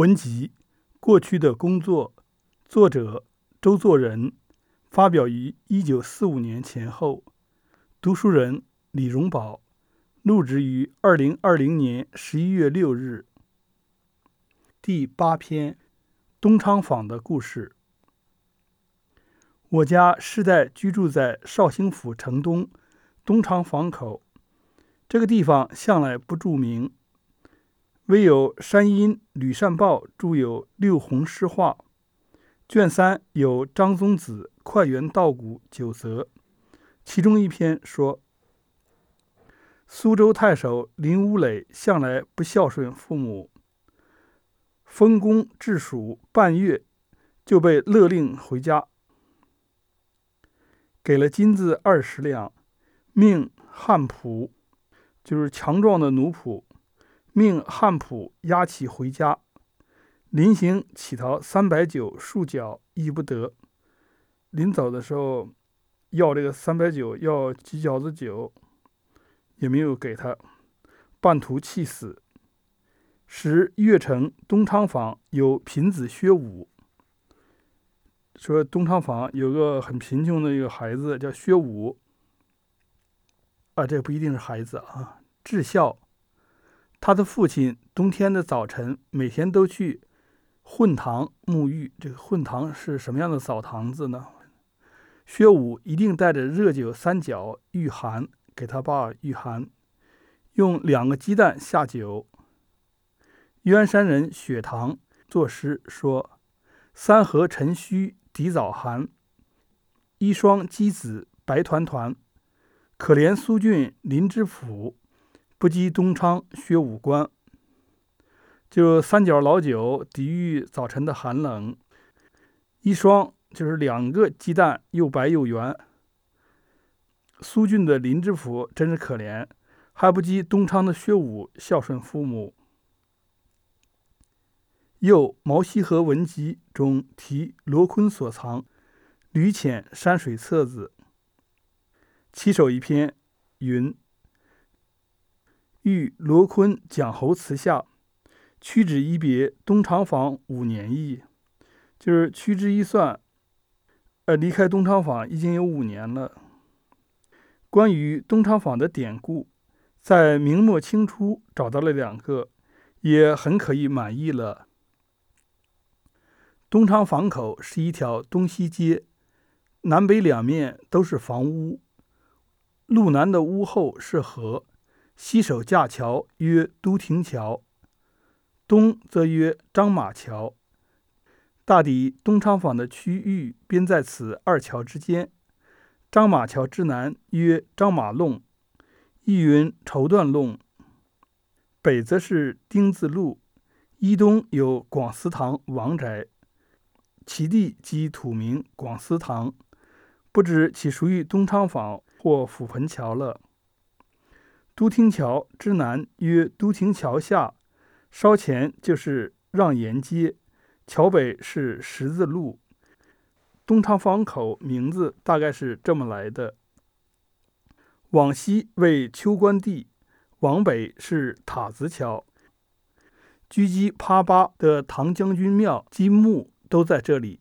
文集：过去的工作，作者周作人，发表于一九四五年前后。读书人李荣宝，录制于二零二零年十一月六日。第八篇：东昌坊的故事。我家世代居住在绍兴府城东东昌坊口，这个地方向来不著名。唯有山阴吕善报著有《六红诗话》，卷三有张宗子《快园道古》九则，其中一篇说：苏州太守林乌磊向来不孝顺父母，封公治蜀半月，就被勒令回家，给了金子二十两，命汉仆，就是强壮的奴仆。命汉普押其回家，临行乞讨三百九数角，亦不得。临走的时候，要这个三百九，要几角子酒，也没有给他，半途气死。时越城东昌坊有贫子薛武，说东昌坊有个很贫穷的一个孩子叫薛武，啊，这不一定是孩子啊，至孝。他的父亲冬天的早晨每天都去混堂沐浴。这个混堂是什么样的澡堂子呢？薛武一定带着热酒三角御寒，给他爸御寒，用两个鸡蛋下酒。渊山人雪堂作诗说：“三河晨虚抵早寒，一双鸡子白团团，可怜苏峻林之府。”不及东昌薛武官，就三角老酒抵御早晨的寒冷。一双就是两个鸡蛋，又白又圆。苏俊的林知府真是可怜，还不及东昌的薛武孝顺父母。又《毛溪河文集》中题罗坤所藏《吕浅山水册子》，其首一篇云。遇罗坤蒋侯祠下，屈指一别，东昌坊五年矣。就是屈指一算，呃，离开东昌坊已经有五年了。关于东昌坊的典故，在明末清初找到了两个，也很可以满意了。东昌坊口是一条东西街，南北两面都是房屋，路南的屋后是河。西首架桥曰都亭桥，东则曰张马桥。大抵东昌坊的区域便在此二桥之间。张马桥之南曰张马弄，亦云绸缎弄。北则是丁字路，一东有广祠堂王宅，其地即土名广祠堂，不知其属于东昌坊或府盆桥了。都亭桥之南曰都亭桥下，稍前就是让沿街，桥北是十字路。东昌坊口名字大概是这么来的：往西为秋官地，往北是塔子桥。狙击趴巴的唐将军庙金墓都在这里。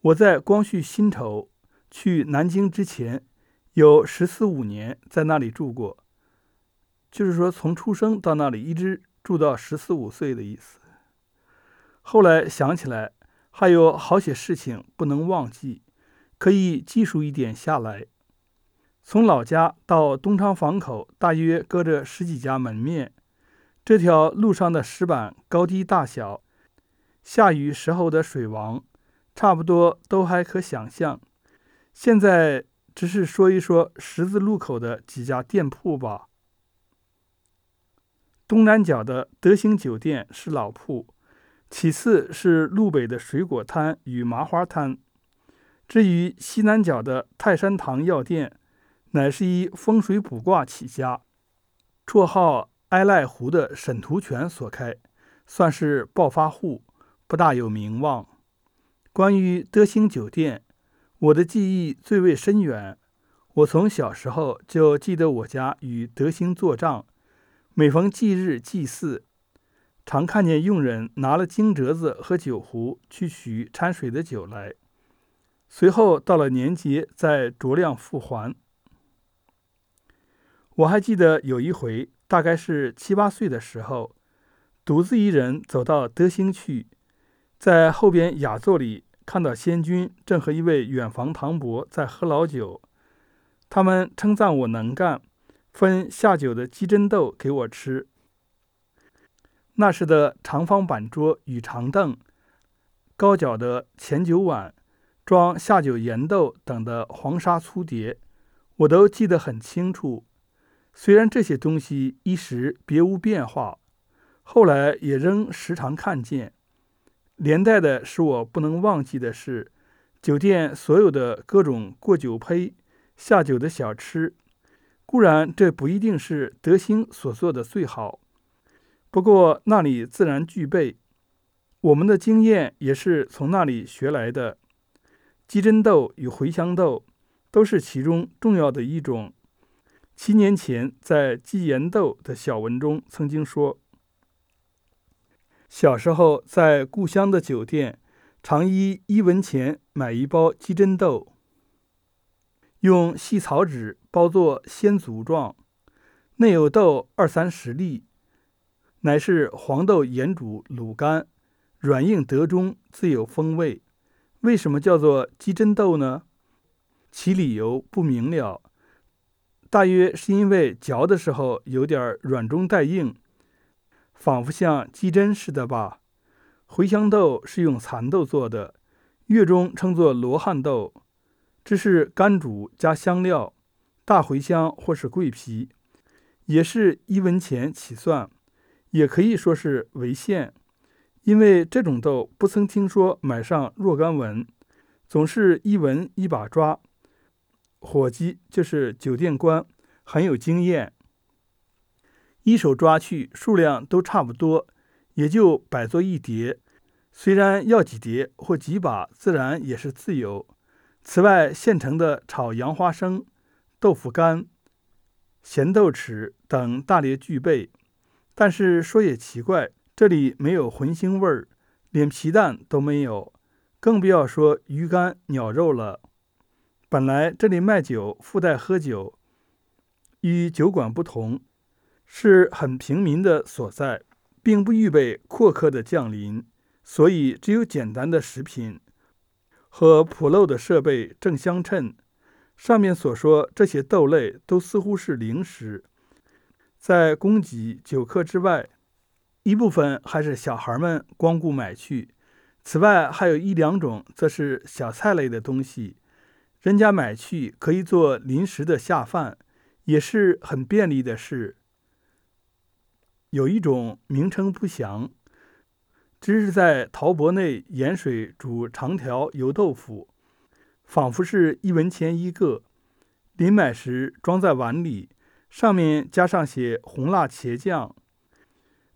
我在光绪辛丑去南京之前，有十四五年在那里住过。就是说，从出生到那里一直住到十四五岁的意思。后来想起来，还有好些事情不能忘记，可以记述一点下来。从老家到东昌坊口，大约隔着十几家门面。这条路上的石板高低大小，下雨时候的水王，差不多都还可想象。现在只是说一说十字路口的几家店铺吧。东南角的德兴酒店是老铺，其次是路北的水果摊与麻花摊。至于西南角的泰山堂药店，乃是以风水卜卦起家，绰号哀赖湖的沈图全所开，算是暴发户，不大有名望。关于德兴酒店，我的记忆最为深远。我从小时候就记得我家与德兴做账。每逢忌日祭祀，常看见佣人拿了金折子和酒壶去取掺水的酒来，随后到了年节再酌量复还。我还记得有一回，大概是七八岁的时候，独自一人走到德兴去，在后边雅座里看到仙君正和一位远房堂伯在喝老酒，他们称赞我能干。分下酒的鸡胗豆给我吃。那时的长方板桌与长凳，高脚的前酒碗，装下酒盐豆等的黄沙粗碟，我都记得很清楚。虽然这些东西一时别无变化，后来也仍时常看见。连带的使我不能忘记的是，酒店所有的各种过酒胚、下酒的小吃。固然这不一定是德兴所做的最好，不过那里自然具备。我们的经验也是从那里学来的。鸡胗豆与茴香豆都是其中重要的一种。七年前在鸡盐豆的小文中曾经说，小时候在故乡的酒店，常依一文钱买一包鸡胗豆。用细草纸包作鲜足状，内有豆二三十粒，乃是黄豆盐煮卤干，软硬得中，自有风味。为什么叫做鸡胗豆呢？其理由不明了，大约是因为嚼的时候有点软中带硬，仿佛像鸡胗似的吧。茴香豆是用蚕豆做的，粤中称作罗汉豆。这是干煮加香料，大茴香或是桂皮，也是一文钱起算，也可以说是为限，因为这种豆不曾听说买上若干文，总是一文一把抓。伙计就是酒店官，很有经验，一手抓去数量都差不多，也就摆作一碟，虽然要几碟或几把，自然也是自由。此外，现成的炒洋花生、豆腐干、咸豆豉等大列具备。但是说也奇怪，这里没有荤腥味儿，连皮蛋都没有，更不要说鱼干、鸟肉了。本来这里卖酒附带喝酒，与酒馆不同，是很平民的所在，并不预备阔客的降临，所以只有简单的食品。和普漏的设备正相称。上面所说这些豆类都似乎是零食，在供给酒客之外，一部分还是小孩们光顾买去。此外还有一两种则是小菜类的东西，人家买去可以做临时的下饭，也是很便利的事。有一种名称不详。只是在陶钵内盐水煮长条油豆腐，仿佛是一文钱一个。临买时装在碗里，上面加上些红辣茄酱。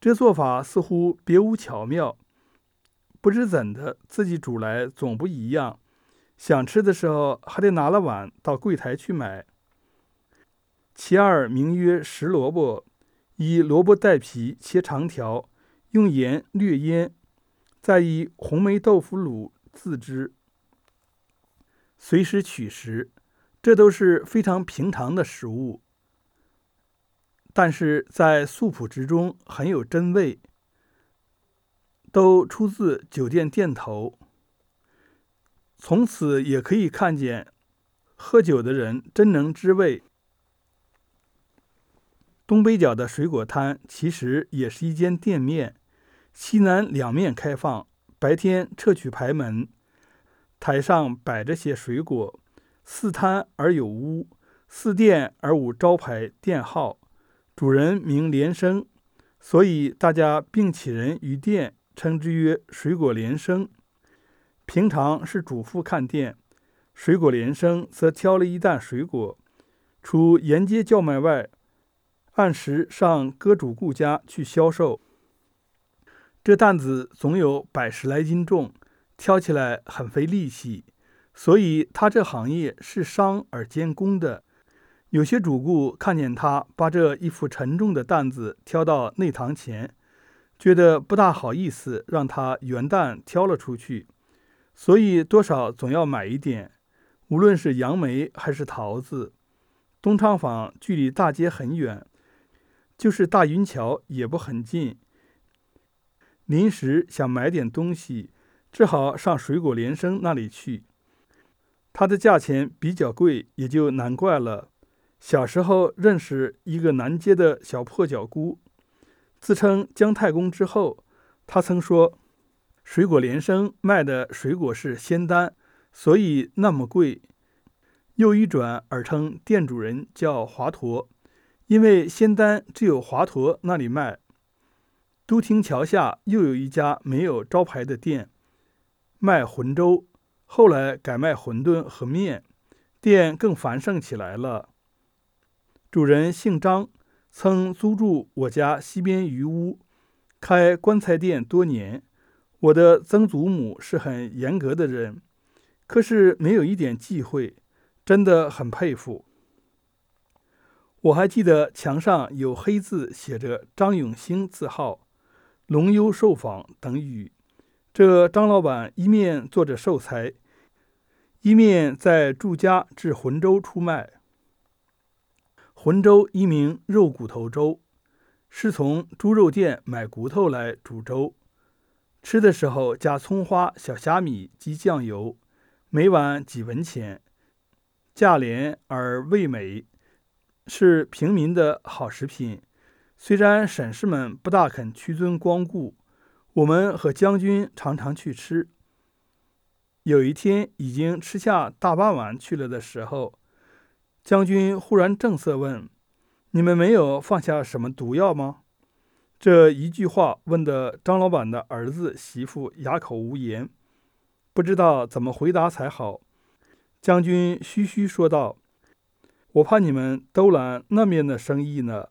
这做法似乎别无巧妙，不知怎的，自己煮来总不一样。想吃的时候，还得拿了碗到柜台去买。其二名曰石萝卜，以萝卜带皮切长条。用盐略腌，再以红梅豆腐卤自之，随时取食，这都是非常平常的食物，但是在素朴之中很有真味，都出自酒店店头。从此也可以看见，喝酒的人真能知味。东北角的水果摊其实也是一间店面。西南两面开放，白天撤去牌门，台上摆着些水果。四摊而有屋，四店而无招牌店号。主人名连生，所以大家并起人于店，称之曰水果连生。平常是主妇看店，水果连生则挑了一担水果，除沿街叫卖外，按时上各主顾家去销售。这担子总有百十来斤重，挑起来很费力气，所以他这行业是商而兼工的。有些主顾看见他把这一副沉重的担子挑到内堂前，觉得不大好意思让他元旦挑了出去，所以多少总要买一点，无论是杨梅还是桃子。东昌坊距离大街很远，就是大云桥也不很近。临时想买点东西，只好上水果连生那里去。它的价钱比较贵，也就难怪了。小时候认识一个南街的小破脚姑，自称姜太公之后，他曾说，水果连生卖的水果是仙丹，所以那么贵。又一转而称店主人叫华佗，因为仙丹只有华佗那里卖。都亭桥下又有一家没有招牌的店，卖浑粥，后来改卖馄饨和面，店更繁盛起来了。主人姓张，曾租住我家西边余屋，开棺材店多年。我的曾祖母是很严格的人，可是没有一点忌讳。真的很佩服。我还记得墙上有黑字写着“张永兴字号，龙幽寿坊”等语。这张老板一面做着寿材，一面在住家制浑粥出卖。浑粥一名肉骨头粥，是从猪肉店买骨头来煮粥，吃的时候加葱花、小虾米及酱油，每碗几文钱。价廉而味美，是平民的好食品。虽然沈士们不大肯屈尊光顾，我们和将军常常去吃。有一天，已经吃下大半碗去了的时候，将军忽然正色问：“你们没有放下什么毒药吗？”这一句话问的张老板的儿子媳妇哑口无言，不知道怎么回答才好。将军嘘嘘说道：“我怕你们都揽那面的生意呢。”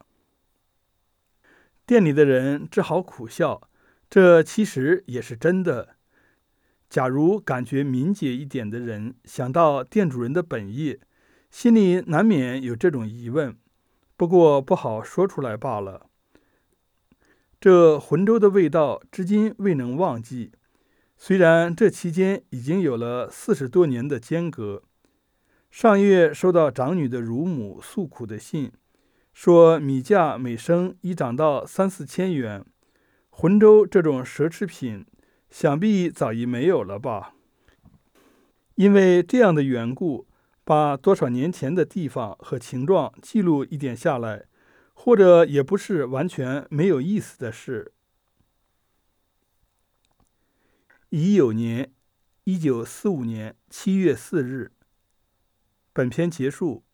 店里的人只好苦笑。这其实也是真的。假如感觉敏捷一点的人想到店主人的本意，心里难免有这种疑问，不过不好说出来罢了。这浑粥的味道，至今未能忘记。虽然这期间已经有了四十多年的间隔，上月收到长女的乳母诉苦的信，说米价每升已涨到三四千元，浑粥这种奢侈品，想必早已没有了吧？因为这样的缘故，把多少年前的地方和情状记录一点下来，或者也不是完全没有意思的事。乙酉年，一九四五年七月四日。本篇结束。